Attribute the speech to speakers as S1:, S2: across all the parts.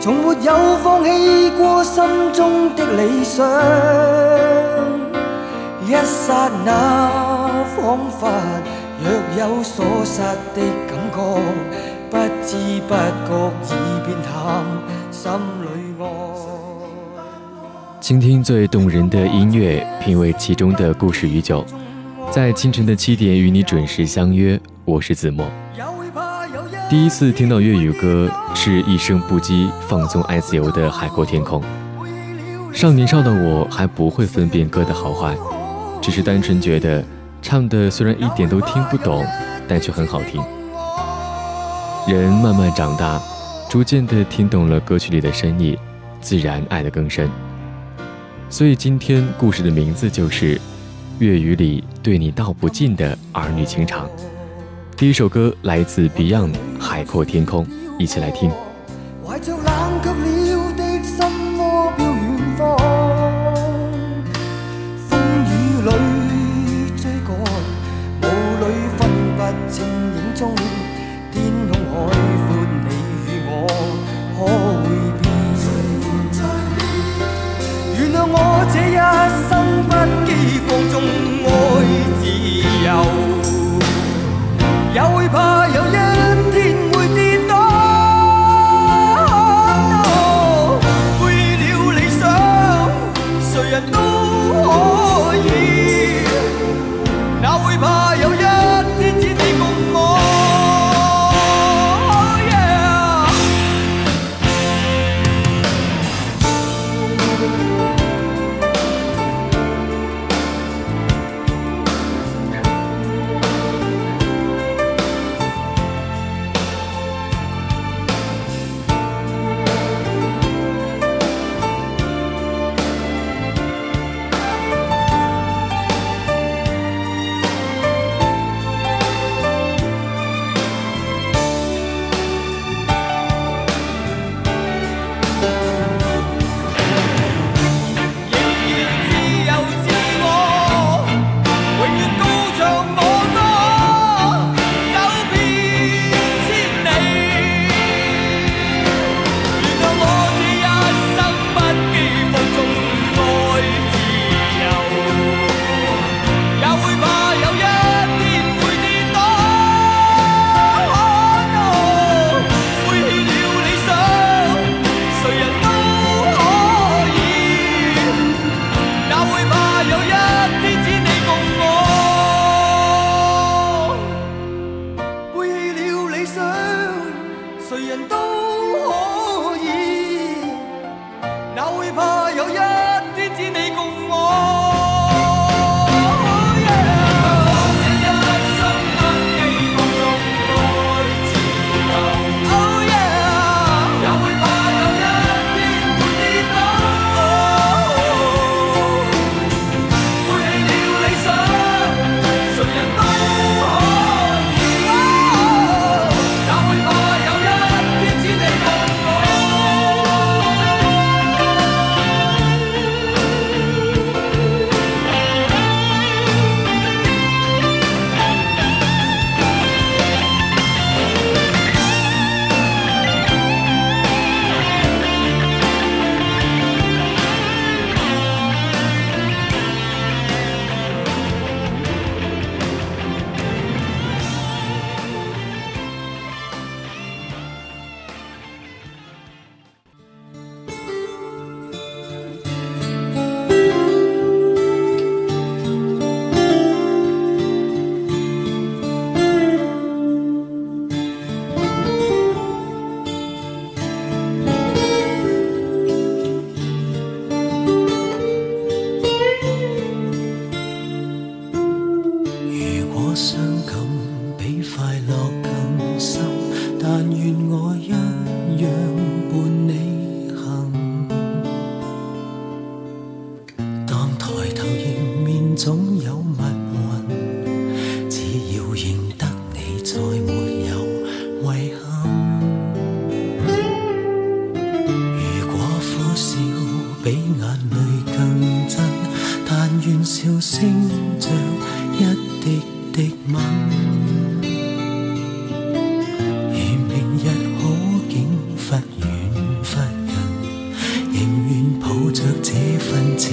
S1: 从没有放弃过心中的理想。一刹那，仿佛若有所失的感觉，不知不觉已变淡，心里爱。
S2: 倾听最动人的音乐，品味其中的故事与酒，在清晨的七点与你准时相约。我是子墨。第一次听到粤语歌，是一声不羁、放纵爱自由的海阔天空。少年少的我还不会分辨歌的好坏，只是单纯觉得唱的虽然一点都听不懂，但却很好听。人慢慢长大，逐渐的听懂了歌曲里的深意，自然爱得更深。所以今天故事的名字就是粤语里对你道不尽的儿女情长。第一首歌来自 Beyond《海阔天空》，一起来听。
S1: 怀着冷却了的心窝飘远方，风雨里追赶，雾里分不清影踪。天空海阔，你与我可会变？原谅我这一生不羁放纵爱自由。也会怕。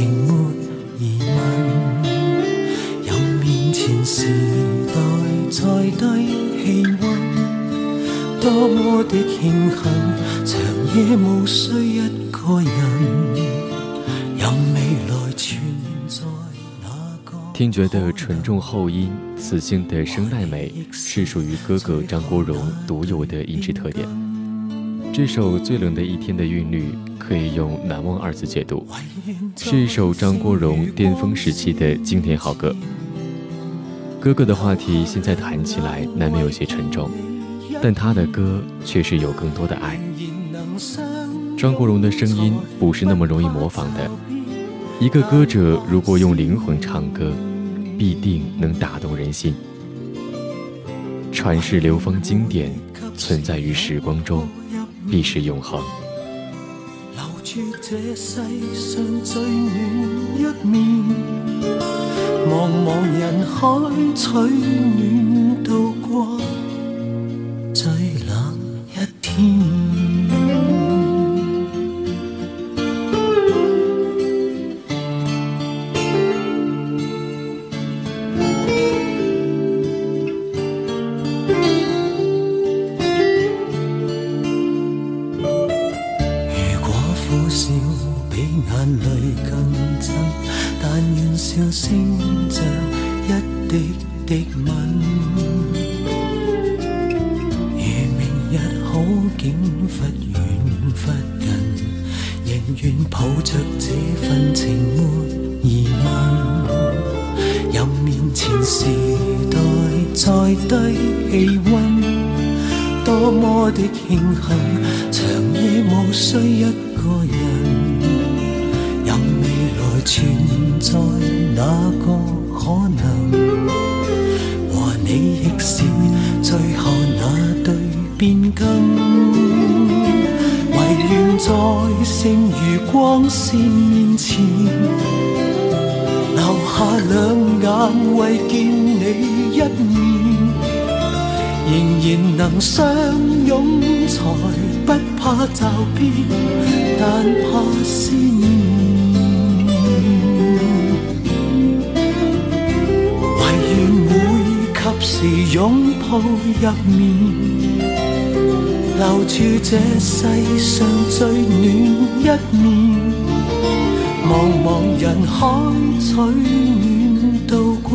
S3: 份情没疑问。任面前时代再低气温，多么的庆幸，长夜无需一个人，任未来存在哪个。
S2: 听觉的纯重厚音，磁性的声带美，是属于哥哥张国荣独有的音质特点。这首《最冷的一天》的韵律可以用“难忘”二字解读，是一首张国荣巅峰时期的经典好歌。哥哥的话题现在谈起来难免有些沉重，但他的歌却是有更多的爱。张国荣的声音不是那么容易模仿的。一个歌者如果用灵魂唱歌，必定能打动人心。传世流芳经典，存在于时光中，必是永恒。
S3: 留住这世上最暖一面，茫茫人海取暖度过。多么的庆幸，长夜无需一个人。任未来存在哪个可能，和你亦是最后那对变更。唯愿在剩余光线面前，留下两眼为见你。然能相拥才不怕骤变，但怕思念。唯愿会及时拥抱入眠，留住这世上最暖一面。茫茫人海取暖渡过。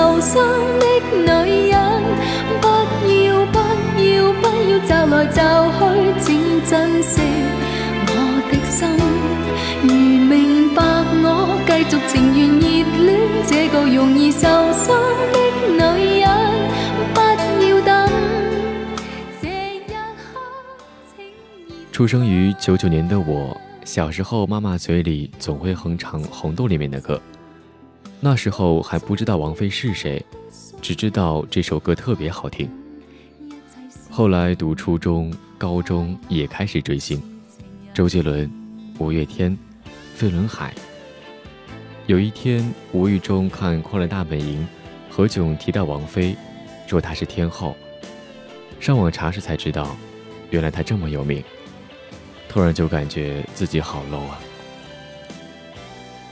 S4: 受伤的女人不要不要不要骤来骤去请珍惜我的心如明白我继续情愿热恋这个容易受伤的女人不要等这一刻请热
S2: 出生于九九年的我小时候妈妈嘴里总会哼唱红豆里面的歌那时候还不知道王菲是谁，只知道这首歌特别好听。后来读初中、高中也开始追星，周杰伦、五月天、飞轮海。有一天无意中看《快乐大本营》，何炅提到王菲，说她是天后。上网查时才知道，原来她这么有名。突然就感觉自己好 low 啊！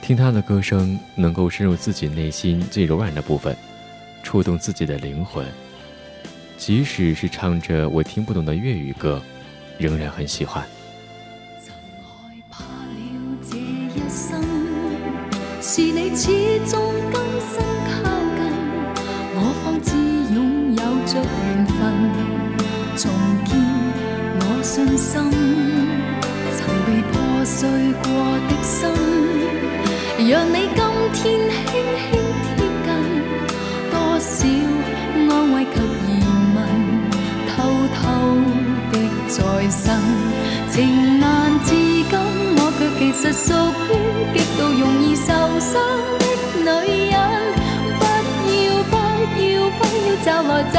S2: 听他的歌声，能够深入自己内心最柔软的部分，触动自己的灵魂。即使是唱着我听不懂的粤语歌，仍然很喜欢。
S4: 属于极度容易受。伤的女人，不要不要不要找来找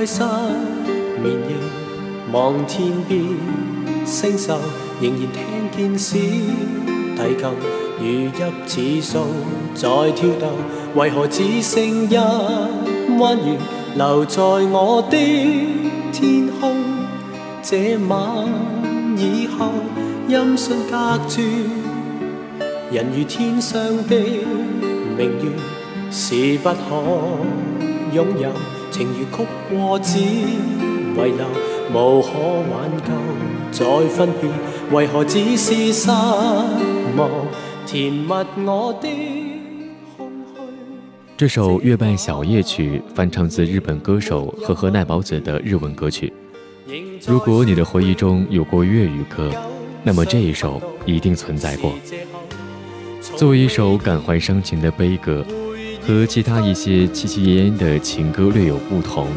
S5: 在失眠夜，望天边星宿，仍然听见小提琴如泣似诉在跳动。为何只剩一弯月留在我的天空？这晚以后，音讯隔绝，人如天上的明月，是不可拥有。情如曲过只遗留，无可挽救再分别，为何只是失望？填密我的空虚。
S2: 这首《月半小夜曲》翻唱自日本歌手和和奈保子的日文歌曲。如果你的回忆中有过粤语歌，那么这一首一定存在过。作为一首感怀伤情的悲歌。和其他一些凄凄咽咽的情歌略有不同，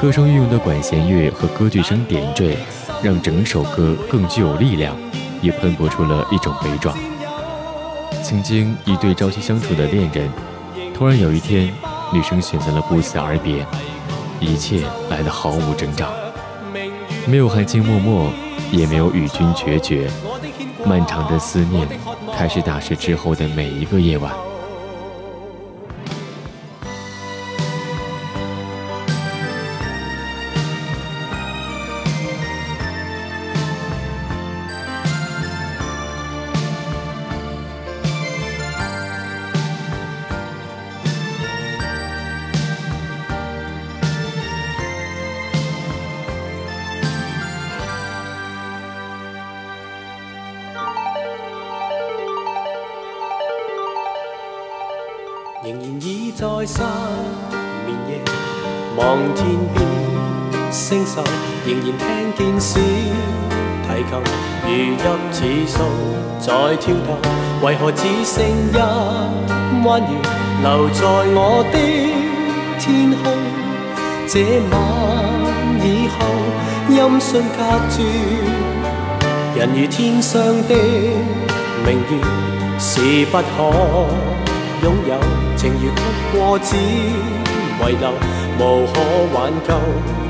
S2: 歌声运用的管弦乐和歌剧声点缀，让整首歌更具有力量，也喷薄出了一种悲壮。曾经一对朝夕相处的恋人，突然有一天，女生选择了不辞而别，一切来得毫无征兆，没有含情脉脉，也没有与君决绝，漫长的思念开始打湿之后的每一个夜晚。
S5: 星宿，仍然听见小提琴如泣似诉在跳动。为何只剩一弯月留在我的天空？这晚以后，音讯隔绝。人如天上的明月，是不可拥有；情如曲过，只遗留，无可挽救。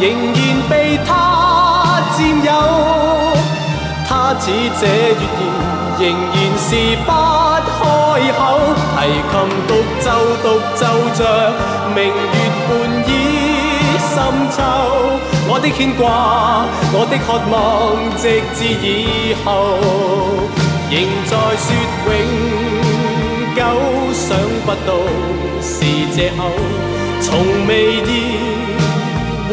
S5: 仍然被他占有，他似这月言，仍然是不开口，提琴独奏独奏着明月半倚深秋，我的牵挂，我的渴望，直至以后，仍在说永久，想不到是借口，从未意会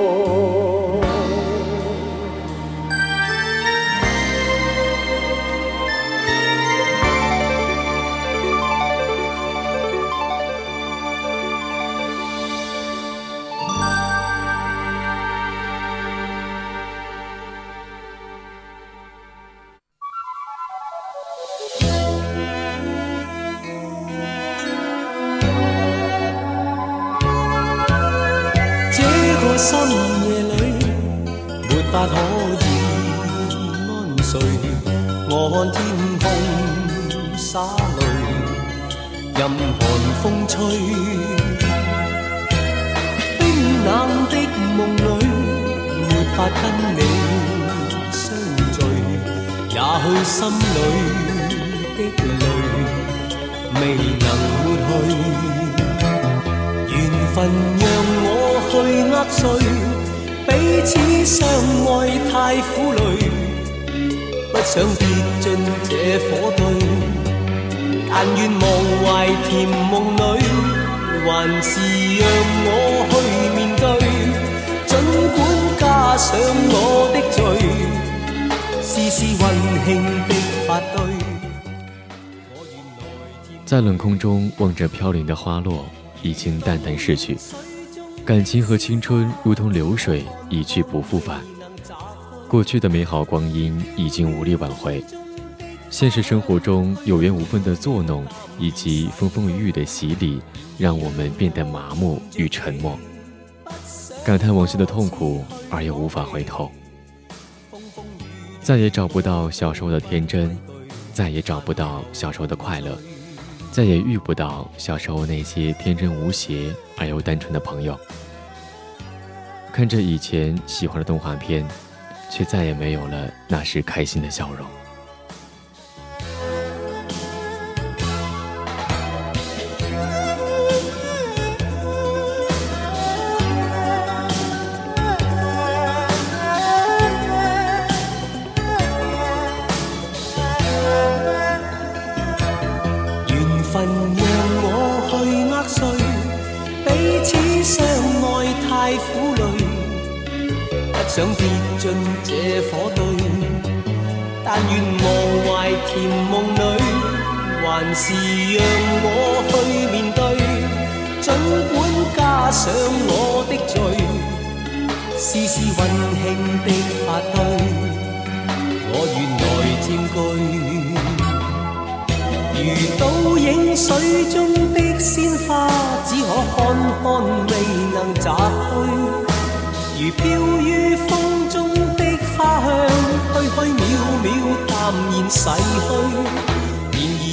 S5: 风吹。冰冷的梦里，没法跟你相聚。也许心里的泪，未能抹去。缘分让我。去握碎，彼此相爱太苦累，不想跌进这火堆。但愿忘怀甜梦里，还是让我去面对。尽管加上我的罪，丝丝温馨的发堆。
S2: 在冷空中望着飘零的花落，已经淡淡逝去。感情和青春如同流水，一去不复返。过去的美好光阴已经无力挽回。现实生活中有缘无分的作弄，以及风风雨雨的洗礼，让我们变得麻木与沉默，感叹往昔的痛苦，而又无法回头。再也找不到小时候的天真，再也找不到小时候的快乐，再也遇不到小时候那些天真无邪。而又单纯的朋友，看着以前喜欢的动画片，却再也没有了那时开心的笑容。
S5: 是让我去面对。尽管加上我的罪，丝丝温馨的发堆，我愿来占据。如倒影水中的鲜花，只可看看，未能摘去。如飘于风中的花香，虚虚渺渺淡然逝去。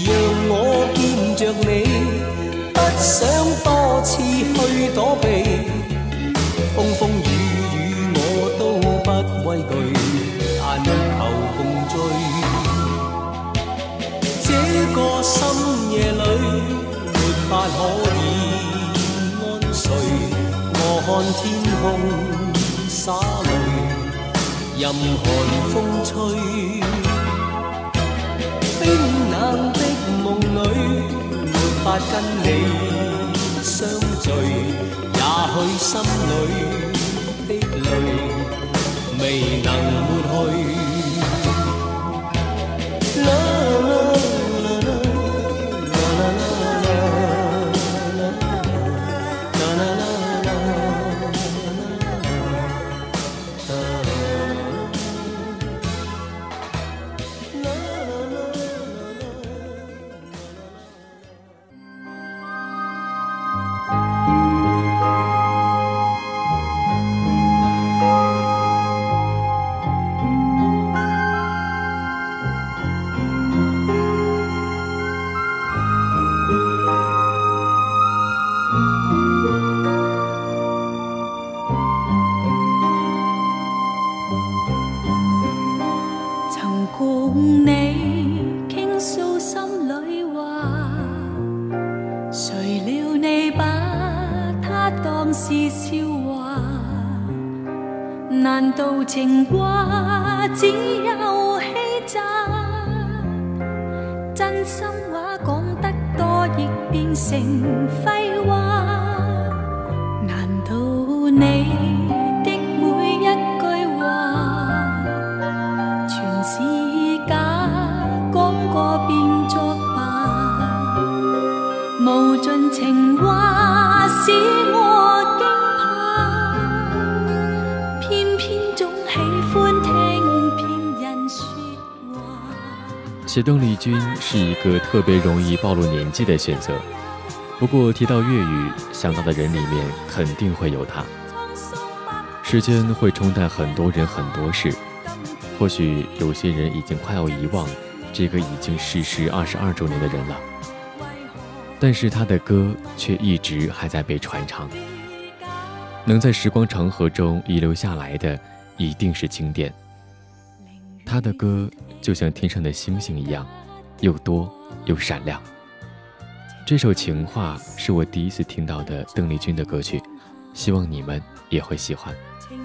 S5: 让我见着你，不想多次去躲避。风风雨雨我都不畏惧，但求共醉。这个深夜里，没法可以安睡。我看天空洒泪，任寒风吹。跟你相聚，也许心里的泪未能
S4: 共你倾诉心里话谁料你把它当是笑话。难道情话只有欺诈？真心话讲得多亦变成废
S2: 写邓丽君是一个特别容易暴露年纪的选择，不过提到粤语，想到的人里面肯定会有她。时间会冲淡很多人很多事，或许有些人已经快要遗忘这个已经逝世二十二周年的人了，但是他的歌却一直还在被传唱。能在时光长河中遗留下来的，一定是经典。他的歌。就像天上的星星一样，又多又闪亮。这首《情话》是我第一次听到的邓丽君的歌曲，希望你们也会喜欢。
S6: 情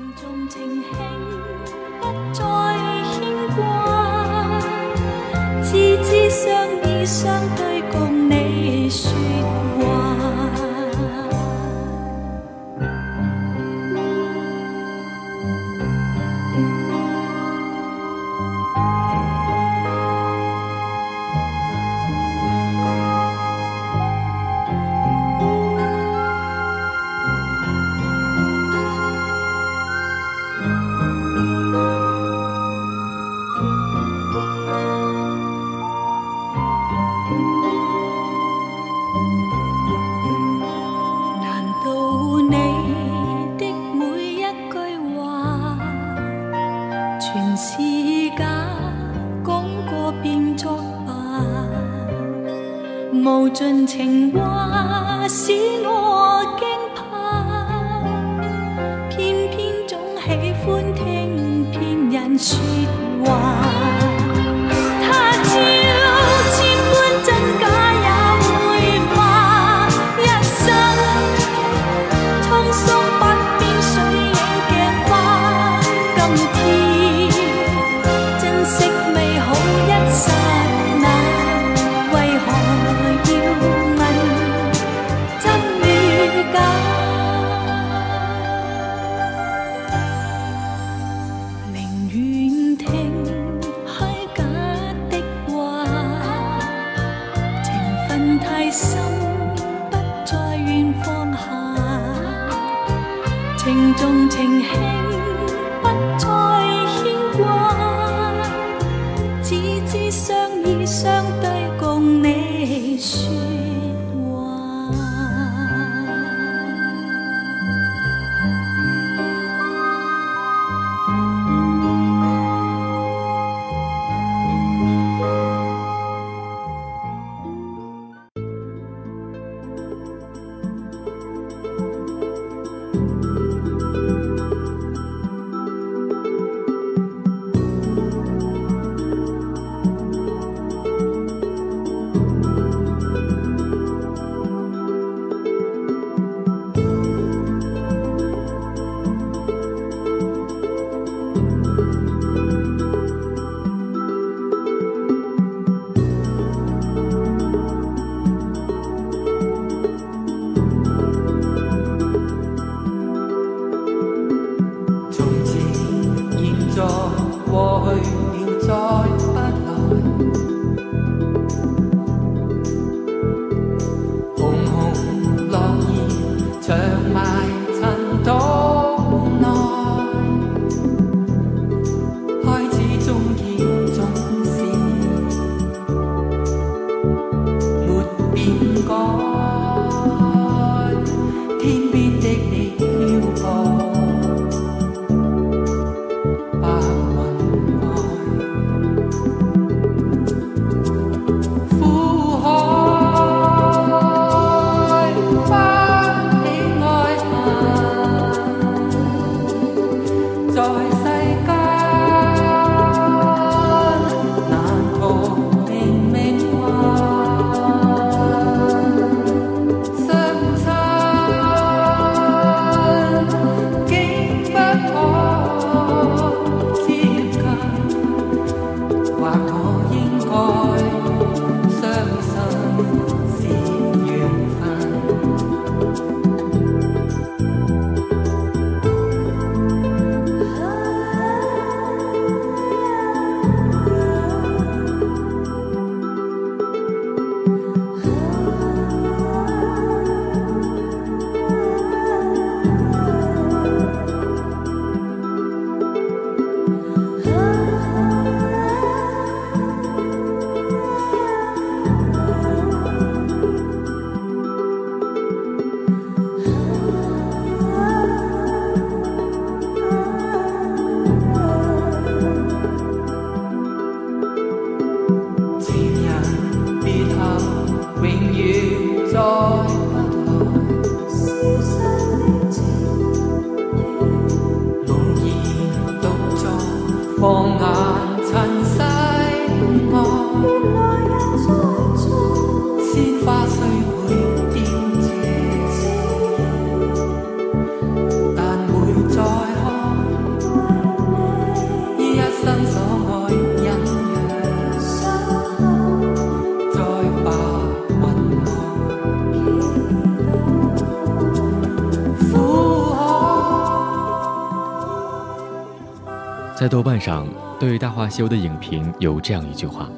S6: 在豆瓣上对《大话西游》的影评有这样一句话：“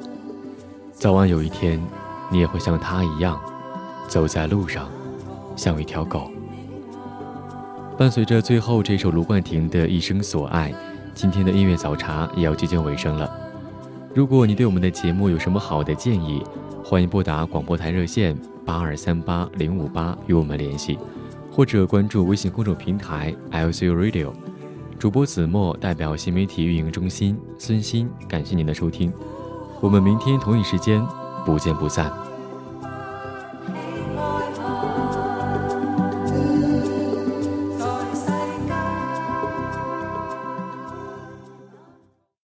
S6: 早晚有一天，你也会像他一样，走在路上，像一条狗。”伴随着最后这首卢冠廷的一生所爱，今天的音乐早茶也要接近尾声了。如果你对我们的节目有什么好的建议，欢迎拨打广播台热线八二三八零五八与我们联系，或者关注微信公众平台 LCU Radio。主播子墨代表新媒体运营中心孙鑫，感谢您的收听，我们明天同一时间不见不散。